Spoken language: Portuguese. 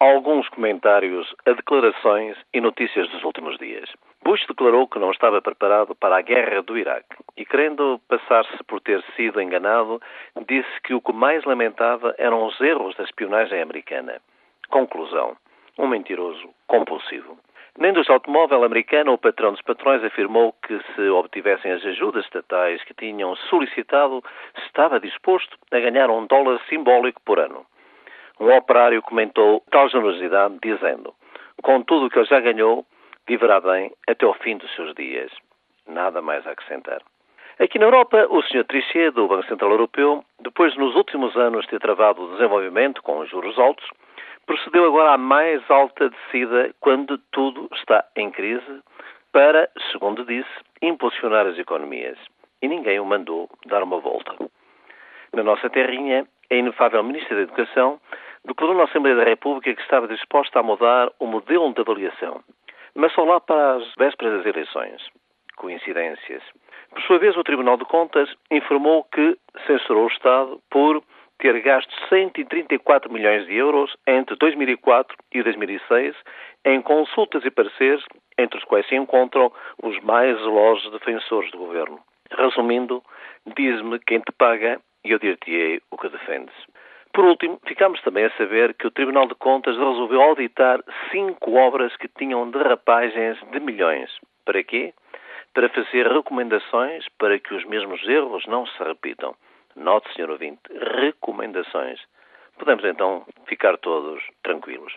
alguns comentários a declarações e notícias dos últimos dias. Bush declarou que não estava preparado para a guerra do Iraque e, querendo passar-se por ter sido enganado, disse que o que mais lamentava eram os erros da espionagem americana. Conclusão: um mentiroso compulsivo. Na indústria automóvel americana, o patrão dos patrões afirmou que, se obtivessem as ajudas estatais que tinham solicitado, estava disposto a ganhar um dólar simbólico por ano. Um operário comentou tal generosidade, dizendo: Com tudo o que ele já ganhou, viverá bem até ao fim dos seus dias. Nada mais a acrescentar. Aqui na Europa, o Sr. Trichet, do Banco Central Europeu, depois de nos últimos anos ter travado o desenvolvimento com juros altos, procedeu agora à mais alta descida quando tudo está em crise para, segundo disse, impulsionar as economias. E ninguém o mandou dar uma volta. Na nossa terrinha, a inefável Ministra da Educação declarou na Assembleia da República que estava disposta a mudar o modelo de avaliação, mas só lá para as vésperas das eleições. Coincidências. Por sua vez, o Tribunal de Contas informou que censurou o Estado por ter gasto 134 milhões de euros entre 2004 e 2006 em consultas e pareceres, entre os quais se encontram os mais zelosos defensores do governo. Resumindo, diz-me quem te paga e eu dir-te-ei o que defendes. Por último, ficamos também a saber que o Tribunal de Contas resolveu auditar cinco obras que tinham derrapagens de milhões. Para quê? Para fazer recomendações para que os mesmos erros não se repitam. Note, senhor ouvinte, recomendações. Podemos então ficar todos tranquilos.